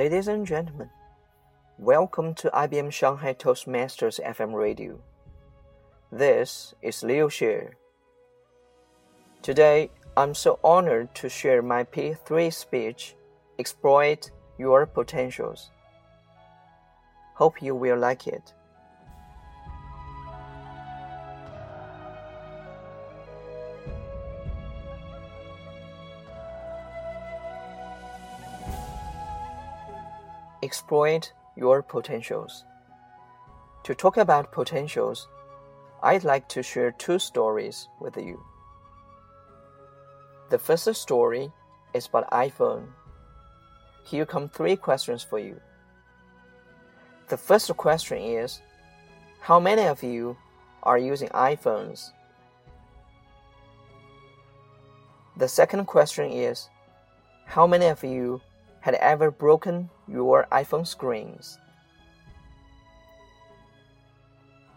Ladies and gentlemen, welcome to IBM Shanghai Toastmasters FM radio. This is Liu Xie. Today, I'm so honored to share my P3 speech, Exploit Your Potentials. Hope you will like it. Exploit your potentials. To talk about potentials, I'd like to share two stories with you. The first story is about iPhone. Here come three questions for you. The first question is How many of you are using iPhones? The second question is How many of you had ever broken your iPhone screens?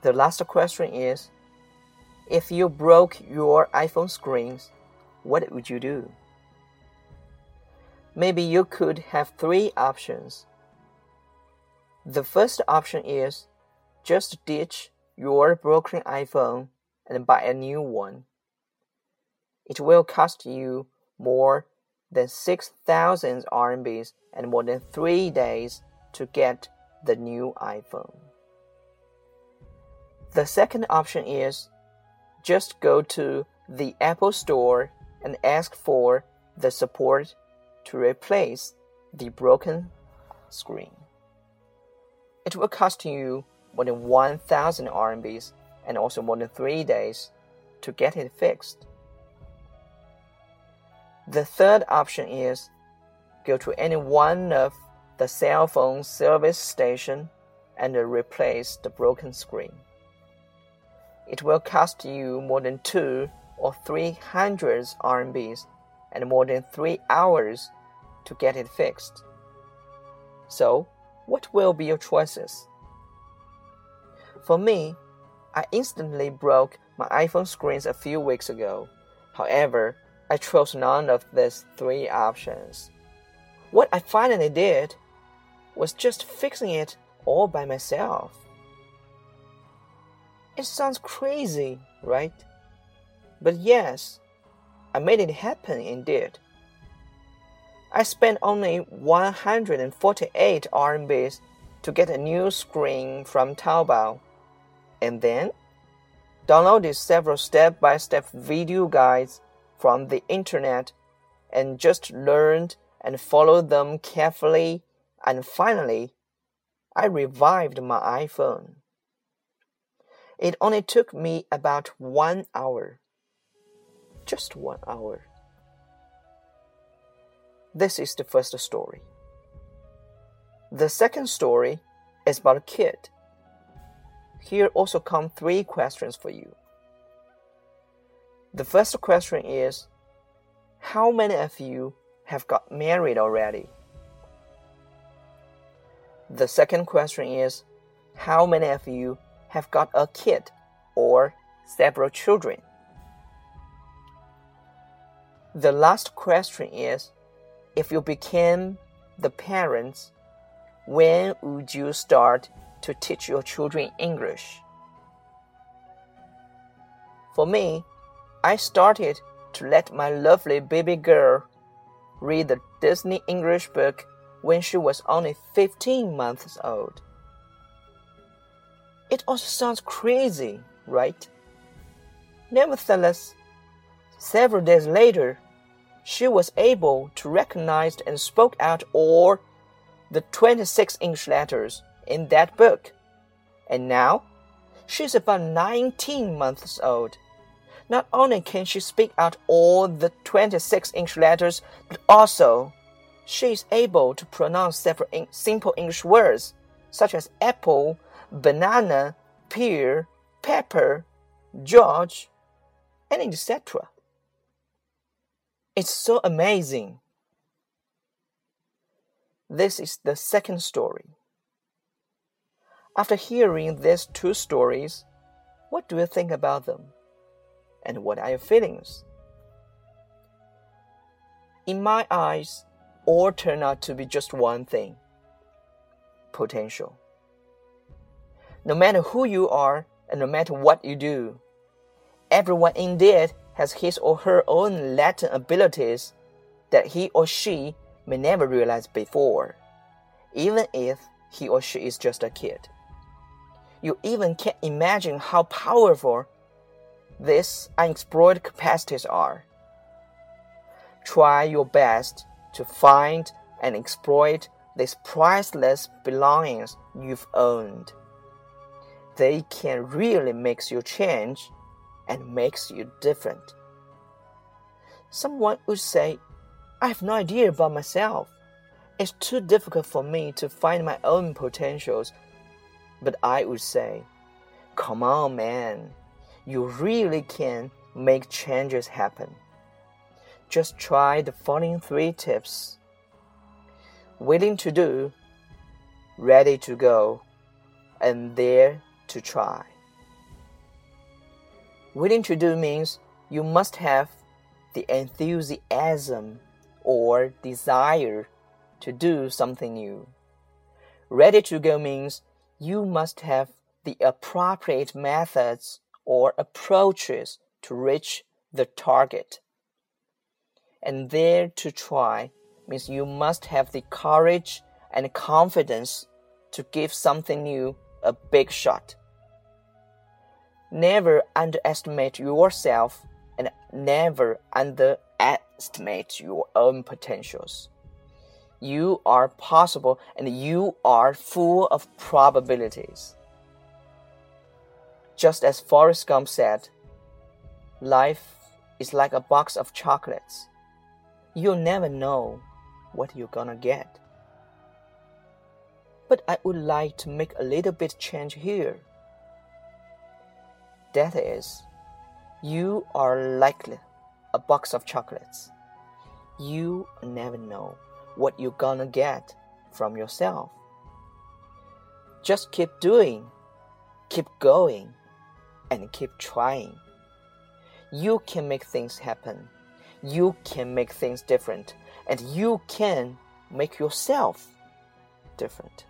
The last question is If you broke your iPhone screens, what would you do? Maybe you could have three options. The first option is just ditch your broken iPhone and buy a new one. It will cost you more than 6,000 RMBs and more than 3 days to get the new iPhone. The second option is just go to the Apple Store and ask for the support to replace the broken screen. It will cost you more than 1000 RMBs and also more than 3 days to get it fixed. The third option is go to any one of the cell phone service station and replace the broken screen. It will cost you more than two or three hundred RMBs and more than three hours to get it fixed. So, what will be your choices? For me, I instantly broke my iPhone screens a few weeks ago. However, I chose none of these three options. What I finally did was just fixing it all by myself. It sounds crazy, right? But yes, I made it happen indeed. I spent only 148 RMBs to get a new screen from Taobao, and then downloaded several step by step video guides from the internet and just learned and followed them carefully, and finally, I revived my iPhone. It only took me about one hour. Just one hour. This is the first story. The second story is about a kid. Here also come three questions for you. The first question is How many of you have got married already? The second question is How many of you have got a kid or several children? The last question is If you became the parents, when would you start to teach your children English? For me, I started to let my lovely baby girl read the Disney English book when she was only 15 months old. It also sounds crazy, right? Nevertheless, several days later, she was able to recognize and spoke out all the 26 English letters in that book. And now, she's about 19 months old not only can she speak out all the 26 English letters, but also she is able to pronounce several simple English words such as apple, banana, pear, pepper, George, and etc. It's so amazing. This is the second story. After hearing these two stories, what do you think about them? And what are your feelings? In my eyes, all turn out to be just one thing potential. No matter who you are and no matter what you do, everyone indeed has his or her own latent abilities that he or she may never realize before, even if he or she is just a kid. You even can't imagine how powerful these unexplored capacities are. Try your best to find and exploit these priceless belongings you've owned. They can really make you change and makes you different. Someone would say, I have no idea about myself. It's too difficult for me to find my own potentials. But I would say, come on, man. You really can make changes happen. Just try the following three tips willing to do, ready to go, and there to try. Willing to do means you must have the enthusiasm or desire to do something new. Ready to go means you must have the appropriate methods or approaches to reach the target. And there to try means you must have the courage and confidence to give something new a big shot. Never underestimate yourself and never underestimate your own potentials. You are possible and you are full of probabilities. Just as Forrest Gump said, life is like a box of chocolates. You'll never know what you're gonna get. But I would like to make a little bit change here. That is, you are likely a box of chocolates. You never know what you're gonna get from yourself. Just keep doing, keep going, and keep trying. You can make things happen. You can make things different, and you can make yourself different.